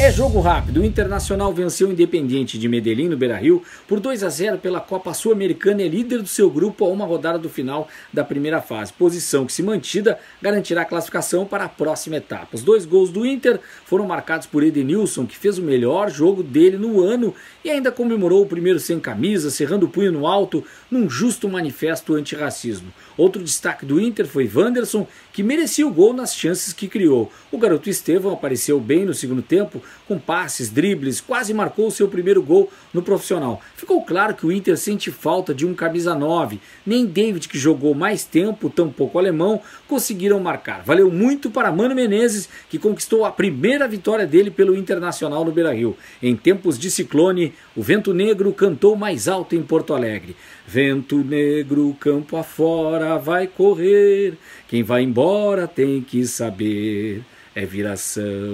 É jogo rápido. O Internacional venceu o Independiente de Medellín no Beira-Rio por 2 a 0 pela Copa Sul-Americana e é líder do seu grupo a uma rodada do final da primeira fase. Posição que, se mantida, garantirá a classificação para a próxima etapa. Os dois gols do Inter foram marcados por Edenilson, que fez o melhor jogo dele no ano e ainda comemorou o primeiro sem camisa, cerrando o punho no alto num justo manifesto antirracismo. Outro destaque do Inter foi Wanderson, que merecia o gol nas chances que criou. O garoto Estevão apareceu bem no segundo tempo, com passes, dribles, quase marcou o seu primeiro gol no profissional. Ficou claro que o Inter sente falta de um camisa 9. Nem David, que jogou mais tempo, tampouco alemão, conseguiram marcar. Valeu muito para Mano Menezes, que conquistou a primeira vitória dele pelo Internacional no Beira-Rio. Em tempos de ciclone, o Vento Negro cantou mais alto em Porto Alegre. Vento negro, campo afora, vai correr. Quem vai embora tem que saber. É viração.